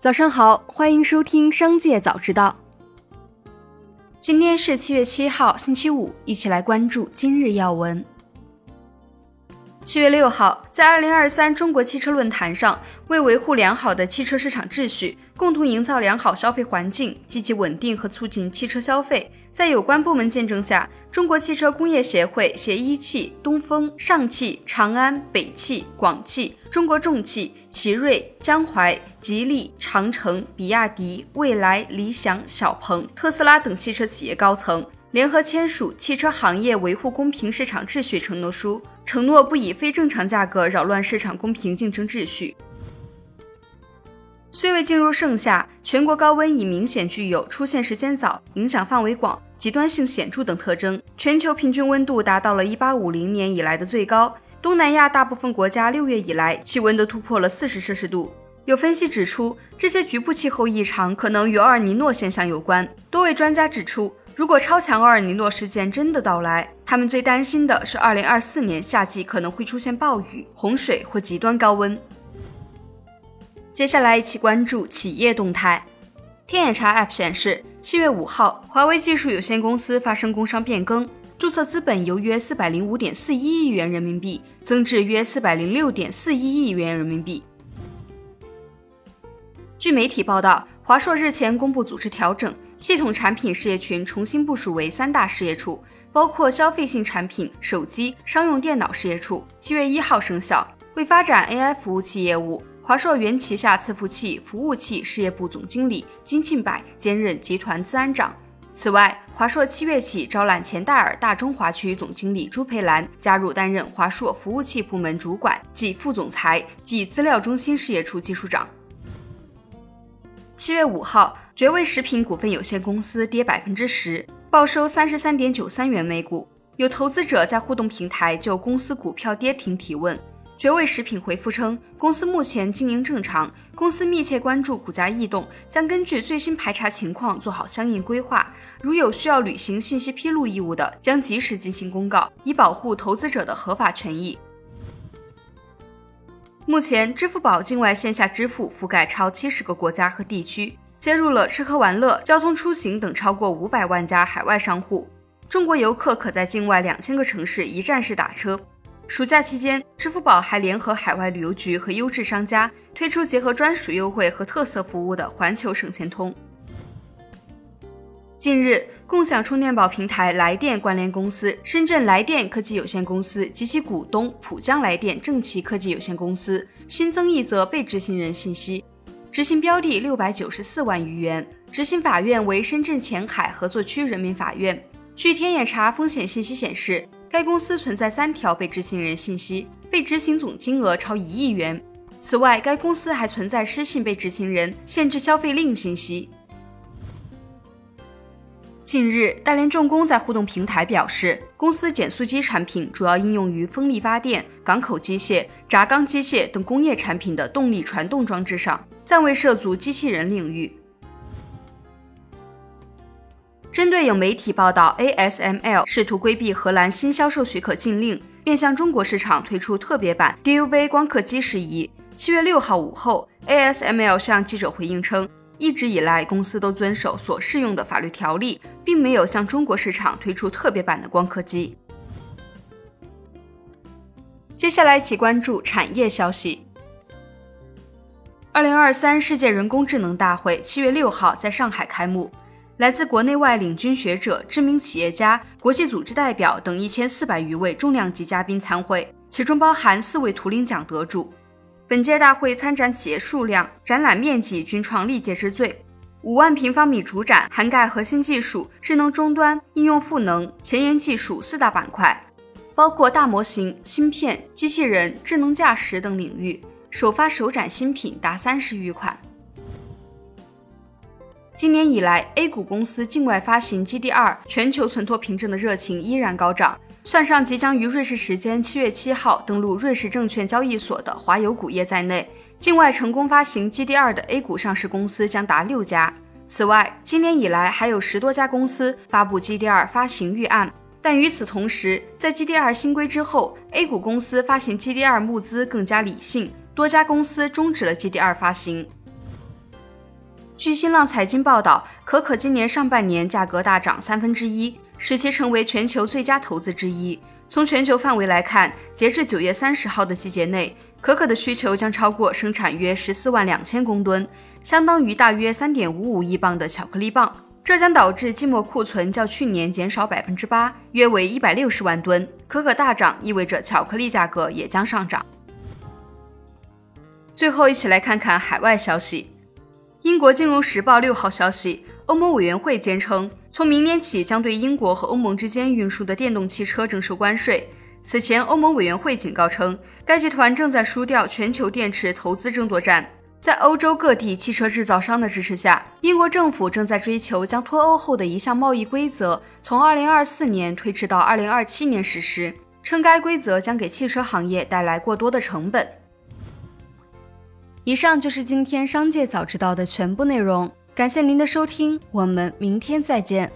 早上好，欢迎收听《商界早知道》。今天是七月七号，星期五，一起来关注今日要闻。七月六号，在二零二三中国汽车论坛上，为维护良好的汽车市场秩序，共同营造良好消费环境，积极稳定和促进汽车消费，在有关部门见证下，中国汽车工业协会携一汽、东风、上汽、长安、北汽、广汽、中国重汽、奇瑞、江淮、吉利、长城、比亚迪、蔚来、理想、小鹏、特斯拉等汽车企业高层。联合签署汽车行业维护公平市场秩序承诺书，承诺不以非正常价格扰乱市场公平竞争秩序。虽未进入盛夏，全国高温已明显具有出现时间早、影响范围广、极端性显著等特征。全球平均温度达到了1850年以来的最高，东南亚大部分国家六月以来气温都突破了40摄氏度。有分析指出，这些局部气候异常可能与厄尔尼诺现象有关。多位专家指出。如果超强厄尔尼诺事件真的到来，他们最担心的是2024年夏季可能会出现暴雨、洪水或极端高温。接下来一起关注企业动态。天眼查 App 显示，七月五号，华为技术有限公司发生工商变更，注册资本由约405.41亿元人民币增至约406.41亿元人民币。据媒体报道，华硕日前公布组织调整。系统产品事业群重新部署为三大事业处，包括消费性产品、手机、商用电脑事业处。七月一号生效。为发展 AI 服务器业务，华硕原旗下伺服器、服务器事业部总经理金庆柏兼任集团资安长。此外，华硕七月起招揽前戴尔大中华区总经理朱培兰加入担任华硕服务器部门主管及副总裁及资料中心事业处技术长。七月五号，绝味食品股份有限公司跌百分之十，报收三十三点九三元每股。有投资者在互动平台就公司股票跌停提问，绝味食品回复称，公司目前经营正常，公司密切关注股价异动，将根据最新排查情况做好相应规划，如有需要履行信息披露义务的，将及时进行公告，以保护投资者的合法权益。目前，支付宝境外线下支付覆盖超七十个国家和地区，接入了吃喝玩乐、交通出行等超过五百万家海外商户。中国游客可在境外两千个城市一站式打车。暑假期间，支付宝还联合海外旅游局和优质商家，推出结合专属优惠和特色服务的环球省钱通。近日，共享充电宝平台来电关联公司深圳来电科技有限公司及其股东浦江来电正奇科技有限公司新增一则被执行人信息，执行标的六百九十四万余元，执行法院为深圳前海合作区人民法院。据天眼查风险信息显示，该公司存在三条被执行人信息，被执行总金额超一亿元。此外，该公司还存在失信被执行人限制消费令信息。近日，大连重工在互动平台表示，公司减速机产品主要应用于风力发电、港口机械、轧钢机械等工业产品的动力传动装置上，暂未涉足机器人领域。针对有媒体报道，ASML 试图规避荷兰新销售许可禁令，面向中国市场推出特别版 DUV 光刻机事宜，七月六号午后，ASML 向记者回应称。一直以来，公司都遵守所适用的法律条例，并没有向中国市场推出特别版的光刻机。接下来一起关注产业消息。二零二三世界人工智能大会七月六号在上海开幕，来自国内外领军学者、知名企业家、国际组织代表等一千四百余位重量级嘉宾参会，其中包含四位图灵奖得主。本届大会参展企业数量、展览面积均创历届之最，五万平方米主展，涵盖核心技术、智能终端、应用赋能、前沿技术四大板块，包括大模型、芯片、机器人、智能驾驶等领域。首发首展新品达三十余款。今年以来，A 股公司境外发行 GDR 全球存托凭证的热情依然高涨。算上即将于瑞士时间七月七号登陆瑞士证券交易所的华友钴业在内，境外成功发行 GDR 的 A 股上市公司将达六家。此外，今年以来还有十多家公司发布 GDR 发行预案。但与此同时，在 GDR 新规之后，A 股公司发行 GDR 募资更加理性，多家公司终止了 GDR 发行。据新浪财经报道，可可今年上半年价格大涨三分之一，使其成为全球最佳投资之一。从全球范围来看，截至九月三十号的季节内，可可的需求将超过生产约十四万两千公吨，相当于大约三点五五亿磅的巧克力棒。这将导致季末库存较去年减少百分之八，约为一百六十万吨。可可大涨意味着巧克力价格也将上涨。最后，一起来看看海外消息。英国金融时报六号消息，欧盟委员会坚称，从明年起将对英国和欧盟之间运输的电动汽车征收关税。此前，欧盟委员会警告称，该集团正在输掉全球电池投资争夺战。在欧洲各地汽车制造商的支持下，英国政府正在追求将脱欧后的一项贸易规则从2024年推迟到2027年实施，称该规则将给汽车行业带来过多的成本。以上就是今天商界早知道的全部内容，感谢您的收听，我们明天再见。